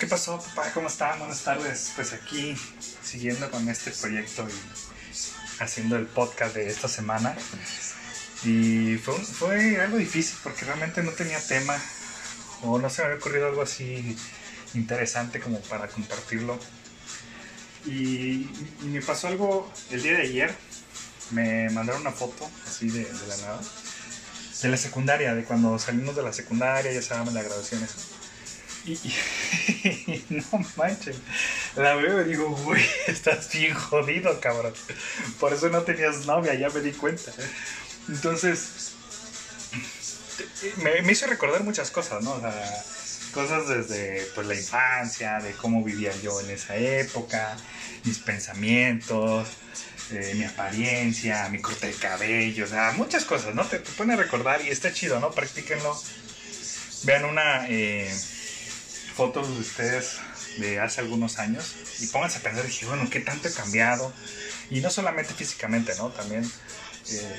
¿Qué pasó, papá? ¿Cómo están? Buenas tardes. Pues aquí, siguiendo con este proyecto y haciendo el podcast de esta semana. Y fue, algo difícil porque realmente no tenía tema o no se me había ocurrido algo así interesante como para compartirlo. Y, me pasó algo el día de ayer. Me mandaron una foto así de la nada. De la secundaria, de cuando salimos de la secundaria, ya saben, la graduación. eso. Y, y- no manches. La veo y digo, güey, estás bien jodido, cabrón. Por eso no tenías novia, ya me di cuenta. Entonces, me, me hizo recordar muchas cosas, ¿no? O sea, cosas desde pues, la infancia, de cómo vivía yo en esa época, mis pensamientos, eh, mi apariencia, mi corte de cabello, o sea, muchas cosas, ¿no? Te, te pone a recordar y está chido, ¿no? Practíquenlo. Vean una eh, foto de ustedes de hace algunos años y pónganse a pensar, dije, bueno, ¿qué tanto he cambiado? Y no solamente físicamente, ¿no? También eh,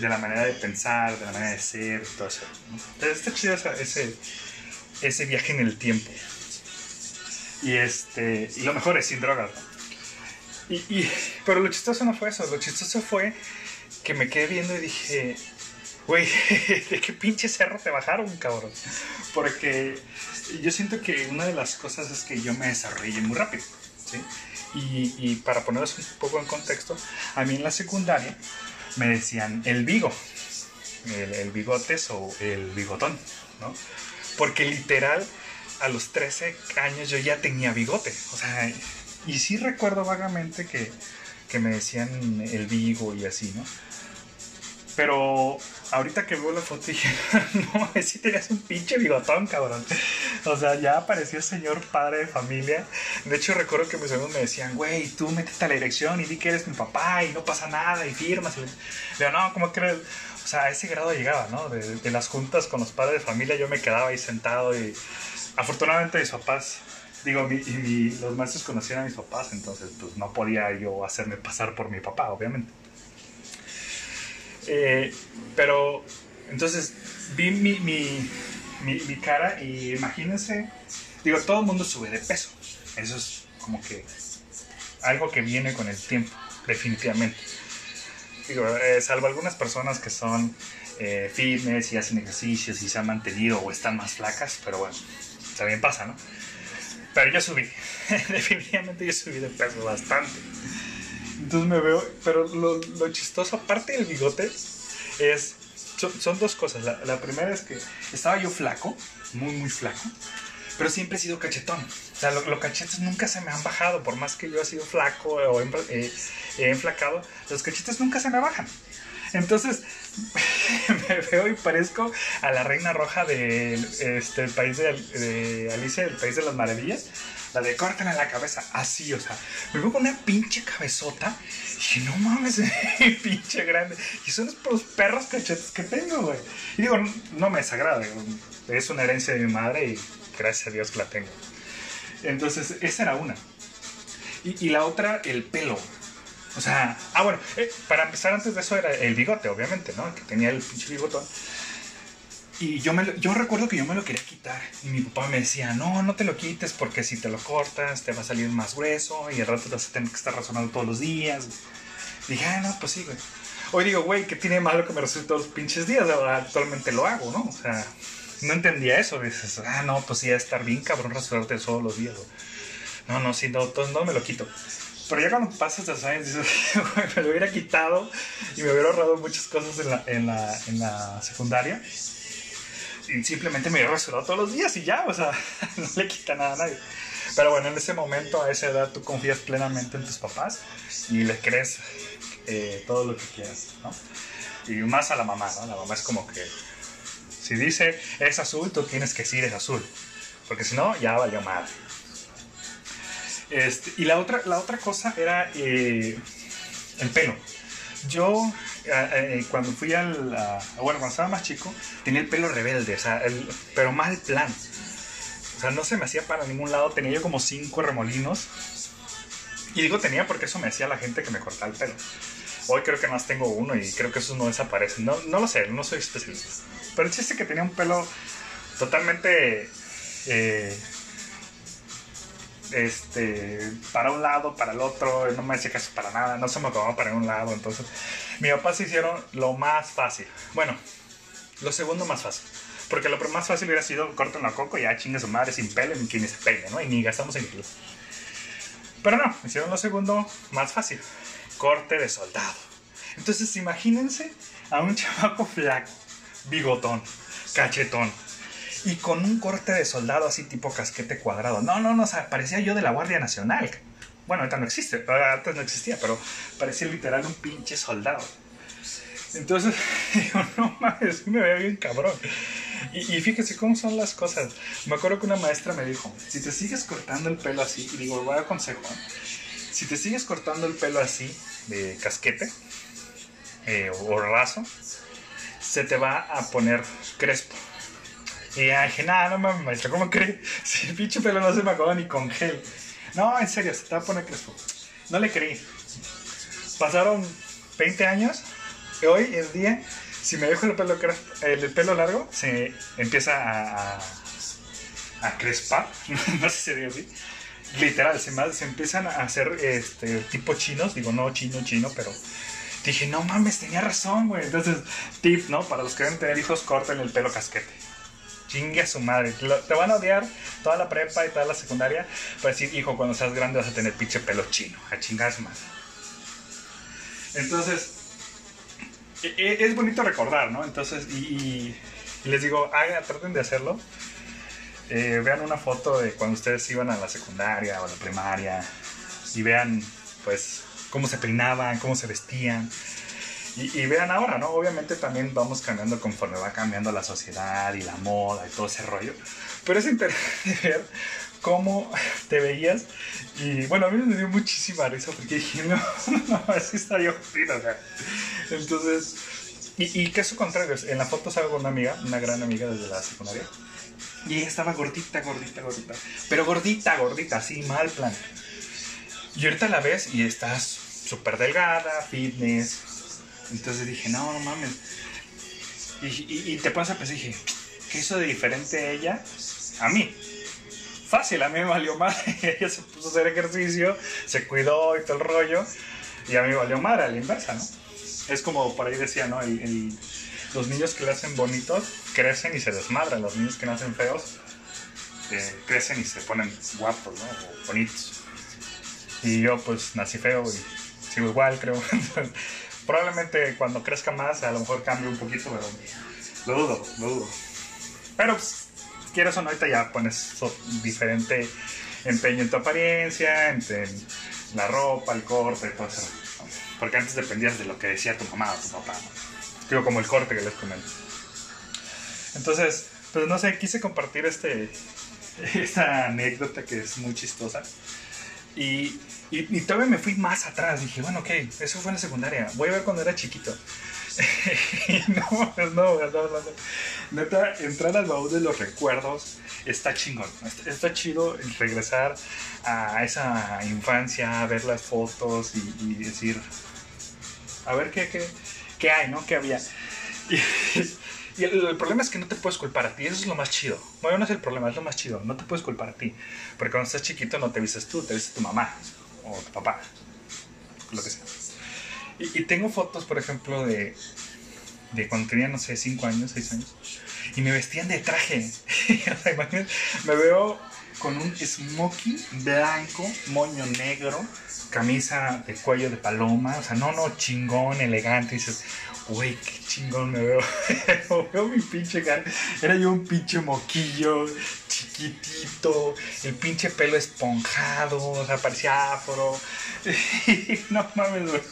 de la manera de pensar, de la manera de ser, todo eso. está chido ese, ese viaje en el tiempo. Y, este, y lo mejor es sin drogas, ¿no? Y, pero lo chistoso no fue eso, lo chistoso fue que me quedé viendo y dije, güey, ¿de qué pinche cerro te bajaron, cabrón? Porque yo siento que una de las cosas es que yo me desarrollé muy rápido, ¿sí? Y, para ponerlos un poco en contexto, a mí en la secundaria me decían el bigo, el, el bigotes o el bigotón, ¿no? Porque literal, a los 13 años yo ya tenía bigote, o sea, y sí recuerdo vagamente que, que me decían el bigo y así, ¿no? Pero ahorita que veo la foto dije, no, sí tenías un pinche bigotón, cabrón. O sea, ya apareció señor padre de familia. De hecho, recuerdo que mis amigos me decían, güey, tú métete a la dirección y di que eres mi papá y no pasa nada y firmas. Le digo, no, ¿cómo crees? O sea, a ese grado llegaba, ¿no? De, de las juntas con los padres de familia yo me quedaba ahí sentado y afortunadamente mis papás, digo, mi- y mi- los maestros conocían a mis papás, entonces pues no podía yo hacerme pasar por mi papá, obviamente. Eh, pero entonces vi mi, mi, mi, cara y imagínense, digo, todo el mundo sube de peso. Eso es como que algo que viene con el tiempo, definitivamente. Digo, eh, salvo algunas personas que son eh, fitness y hacen ejercicios y se han mantenido o están más flacas, pero bueno, también pasa, ¿no? Pero yo subí, definitivamente yo subí de peso bastante. Entonces me veo, pero lo, lo chistoso, aparte del bigote, es, son, son dos cosas. La, la primera es que estaba yo flaco, muy, muy flaco, pero siempre he sido cachetón. O sea, lo- los cachetes nunca se me han bajado, por más que yo he sido flaco o he, he enflacado, los cachetes nunca se me bajan. Entonces, me veo y parezco a la reina roja del este, país de, Alicia, el país de las maravillas. La de córtale la cabeza, así, o sea, me veo con una pinche cabezota. Y no mames, pinche grande. Y son los perros cachetes que tengo, güey. Y digo, no, me desagrada, es una herencia de mi madre y gracias a Dios que la tengo. Entonces, esa era una. Y, y la otra, el pelo. O sea, ah, bueno, eh, para empezar antes de eso era el bigote, obviamente, ¿no? Que tenía el pinche bigotón. Y yo, me yo recuerdo que yo me lo quería quitar. Y mi papá me decía, no, no te lo quites porque si te lo cortas te va a salir más grueso y al rato te vas a tener que estar razonando todos los días. Dije, ah, no, pues sí, güey. Hoy digo, güey, ¿qué tiene malo que me rasure todos los pinches días? Actualmente lo hago, ¿no? O sea, no entendía eso. Dices, ah, no, pues sí, a estar bien cabrón rasurarte todos los días, güey. No, no, sí, no, no me lo quito. Pero ya cuando pasas de años dices, me lo hubiera quitado y me hubiera ahorrado muchas cosas en la, en la, en la secundaria. Y simplemente me hubiera rasurado todos los días y ya, o sea, no le quita nada a nadie. Pero bueno, en ese momento, a esa edad, tú confías plenamente en tus papás y le crees eh, todo lo que quieras. Y más a la mamá, ¿no? La mamá es como que, si dice es azul, tú tienes que decir es azul. Porque si no, ya valió madre. Este, y la otra, la otra cosa era eh, el pelo. Yo, eh, eh, cuando fui al. bueno, cuando estaba más chico, tenía el pelo rebelde, o sea, el- pero mal plan. O sea, no se me hacía para ningún lado. Tenía yo como cinco remolinos. Y digo tenía porque eso me hacía la gente que me cortaba el pelo. Hoy creo que más tengo uno y creo que esos no desaparecen. No, no lo sé, no soy especialista. Pero el chiste que tenía un pelo totalmente este, para un lado, para el otro, no me hacía caso para nada, no se me acababa para un lado, entonces mi papá se hicieron lo más fácil, bueno, lo segundo más fácil, porque lo más fácil hubiera sido corten la coco y ya chingue su madre sin pelo, ni quien se peine, ¿no? Y ni gastamos en kilos. Pero no, hicieron lo segundo más fácil, corte de soldado. Entonces imagínense a un chamaco flaco, bigotón, cachetón, y con un corte de soldado así tipo casquete cuadrado. No, no, no, o sea, parecía yo de la Guardia Nacional. Bueno, ahorita no existe, antes no existía, pero parecía literal un pinche soldado. Entonces, digo, no mames, me veo bien cabrón. Y, fíjese cómo son las cosas. Me acuerdo que una maestra me dijo, si te sigues cortando el pelo así, y digo, voy a consejo, si te sigues cortando el pelo así, de casquete, eh, o raso, se te va a poner crespo. Y dije, nada, no mames, maestro, ¿cómo cree? Si el pinche pelo no se me acaba ni con gel. No, en serio, se te va a poner crespo. No le creí. Pasaron 20 años. Y hoy en día, si me dejo el pelo, el pelo largo, se empieza a, a, crespar. no sé si sería así. Literal, se, se empiezan a hacer este, tipo chinos. Digo, no chino, chino, pero dije, no mames, tenía razón, güey. Entonces, tip, ¿no? Para los que deben tener hijos, corten el pelo casquete chingue a su madre. Te van a odiar toda la prepa y toda la secundaria. Para decir, hijo, cuando seas grande vas a tener pinche pelo chino. A su madre. Entonces, e, e, es bonito recordar, ¿no? Entonces, y, les digo, hagan, traten de hacerlo. Eh, vean una foto de cuando ustedes iban a la secundaria o a la primaria y vean, pues, cómo se peinaban, cómo se vestían. Y, vean ahora, ¿no? Obviamente también vamos cambiando conforme va cambiando la sociedad y la moda y todo ese rollo. Pero es interesante ver cómo te veías. Y bueno, a mí me dio muchísima risa porque dije, no, no, así está yo o sea. Entonces, y, y caso contrario, en la foto salgo una amiga, una gran amiga desde la secundaria. Y ella estaba gordita, gordita, gordita. Pero gordita, gordita, así, mal plan. Y ahorita la ves y estás súper delgada, fitness, entonces dije, no, no mames. Y, te pones a pensar, dije, ¿qué hizo de diferente ella a mí? Fácil, a mí me valió mal. ella se puso a hacer ejercicio, se cuidó y todo el rollo. Y a mí me valió mal, a la inversa, ¿no? Es como por ahí decía, ¿no? los niños que nacen bonitos crecen y se desmadran. Los niños que nacen feos eh, crecen y se ponen guapos, ¿no? O bonitos. Y yo pues nací feo y sigo igual, creo. Probablemente cuando crezca más, a lo mejor cambie un poquito, pero lo dudo, lo dudo. Pero pues, quieres o no, ahorita ya pones diferente empeño en tu apariencia, en, la ropa, el corte, todo eso. Porque antes dependías de lo que decía tu mamá o tu papá. Digo, como el corte que les comento. Entonces, pues no sé, quise compartir este, esta anécdota que es muy chistosa. Y y, todavía me fui más atrás. Dije, bueno, ok, eso fue en la secundaria. Voy a ver cuando era chiquito. no, no, no, no, Neta, entrar al baúl de los recuerdos está chingón. Está, chido regresar a esa infancia, ver las fotos y, decir, a ver qué, qué, qué, hay, ¿no? ¿Qué había? Y, el, problema es que no te puedes culpar a ti, eso es lo más chido. Bueno, no es el problema, es lo más chido. No te puedes culpar a ti. Porque cuando estás chiquito no te vistes tú, te vistes tu mamá o tu papá, lo que sea. Y, tengo fotos, por ejemplo, de, de cuando tenía, no sé, 5 años, 6 años, y me vestían de traje. me veo con un smoking blanco, moño negro, camisa de cuello de paloma, o sea, no, no, chingón, elegante, dices, Uy, qué chingón me veo. veo mi pinche cara. Era yo un pinche moquillo, chiquitito, el pinche pelo esponjado, o sea, parecía afro. no mames, güey.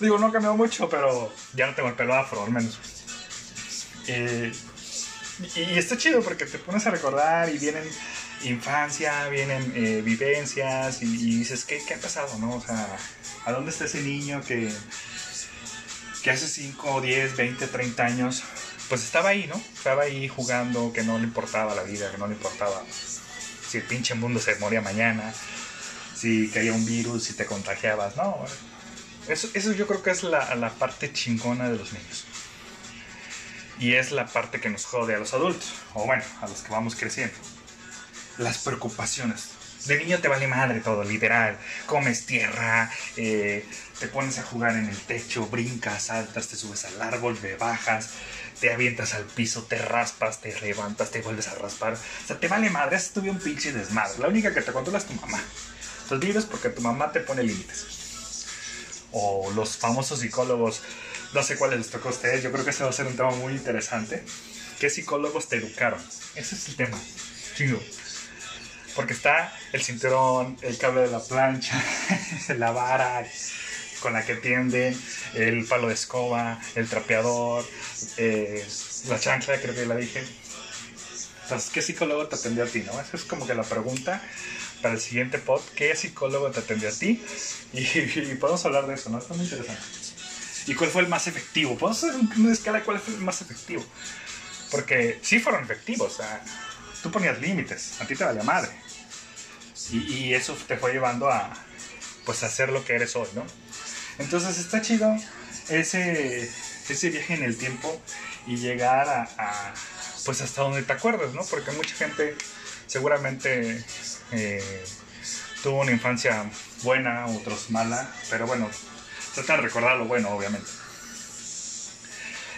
Digo, no ha cambiado mucho, pero ya no tengo el pelo afro, al menos. Eh, y, está chido porque te pones a recordar y vienen infancia, vienen eh, vivencias y, dices, ¿qué, ¿qué ha pasado, no? O sea, ¿a dónde está ese niño que que hace 5, 10, 20, 30 años, pues estaba ahí, ¿no? Estaba ahí jugando, que no le importaba la vida, que no le importaba si el pinche mundo se moría mañana, si caía un virus, si te contagiabas, no. Eso, eso yo creo que es la, la parte chingona de los niños. Y es la parte que nos jode a los adultos, o bueno, a los que vamos creciendo. Las preocupaciones. De niño te vale madre todo, literal. Comes tierra, eh, te pones a jugar en el techo, brincas, saltas, te subes al árbol, te bajas, te avientas al piso, te raspas, te levantas, te vuelves a raspar. O sea, te vale madre, has un pinche desmadre. La única que te controla es tu mamá. Entonces vives porque tu mamá te pone límites. O los famosos psicólogos no sé cuáles les tocó a ustedes. Yo creo que ese va a ser un tema muy interesante. ¿Qué psicólogos te educaron? Ese es el tema. Chido. Porque está el cinturón, el cable de la plancha, la vara con la que tienden, el palo de escoba, el trapeador, eh, la chancla, creo que la dije. Entonces, ¿qué psicólogo te atendió a ti? ¿no? Esa es como que la pregunta para el siguiente pod. ¿Qué psicólogo te atendió a ti? Y, y podemos hablar de eso, ¿no? Está muy interesante y cuál fue el más efectivo. Podemos hacer una escala cuál fue el más efectivo. Porque sí fueron efectivos. Tú ponías límites, a ti te valía madre. Y, eso te fue llevando a pues a hacer lo que eres hoy, ¿no? Entonces está chido ese, ese viaje en el tiempo y llegar a, pues hasta donde te acuerdas, ¿no? Porque mucha gente seguramente eh, tuvo una infancia buena, otros mala, pero bueno, Trata de recordar lo bueno, obviamente.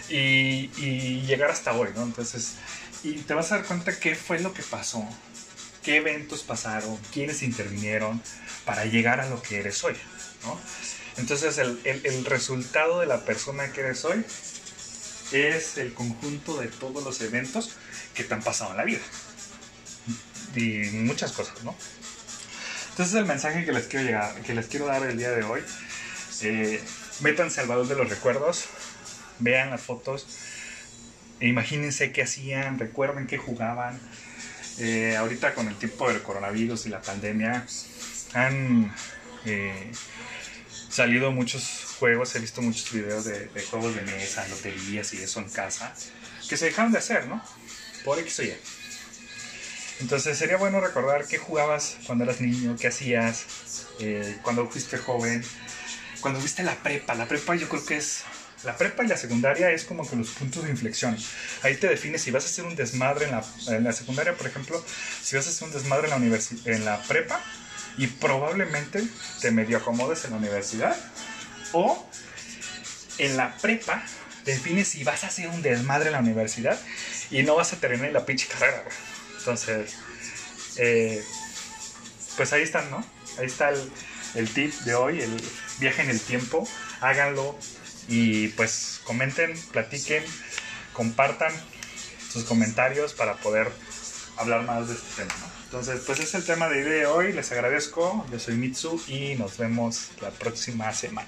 Y, llegar hasta hoy, ¿no? Entonces, y te vas a dar cuenta qué fue lo que pasó, qué eventos pasaron, quiénes intervinieron para llegar a lo que eres hoy, ¿no? Entonces, el, el resultado de la persona que eres hoy es el conjunto de todos los eventos que te han pasado en la vida. Y muchas cosas, ¿no? Entonces el mensaje que les quiero llegar, que les quiero dar el día de hoy eh, métanse al valor de los recuerdos, vean las fotos, e imagínense qué hacían, recuerden qué jugaban. Eh, ahorita con el tiempo del coronavirus y la pandemia han eh, salido muchos juegos, he visto muchos videos de, juegos de mesa, loterías y eso en casa, que se dejaron de hacer, ¿no? Por X o Y. Entonces sería bueno recordar qué jugabas cuando eras niño, qué hacías, cuando fuiste joven, cuando viste la prepa, la prepa yo creo que es la prepa y la secundaria es como que los puntos de inflexión. Ahí te defines si vas a hacer un desmadre en la, en la secundaria, por ejemplo, si vas a hacer un desmadre en la, en la prepa y probablemente te medio acomodes en la universidad o en la prepa defines si vas a hacer un desmadre en la universidad y no vas a terminar la pinche carrera. Entonces, eh, pues ahí están, ¿no? Ahí está el, el tip de hoy, el viaje en el tiempo, háganlo y pues comenten, platiquen, compartan sus comentarios para poder hablar más de este tema. Entonces, pues es el tema de hoy, les agradezco, yo soy Mitsu y nos vemos la próxima semana.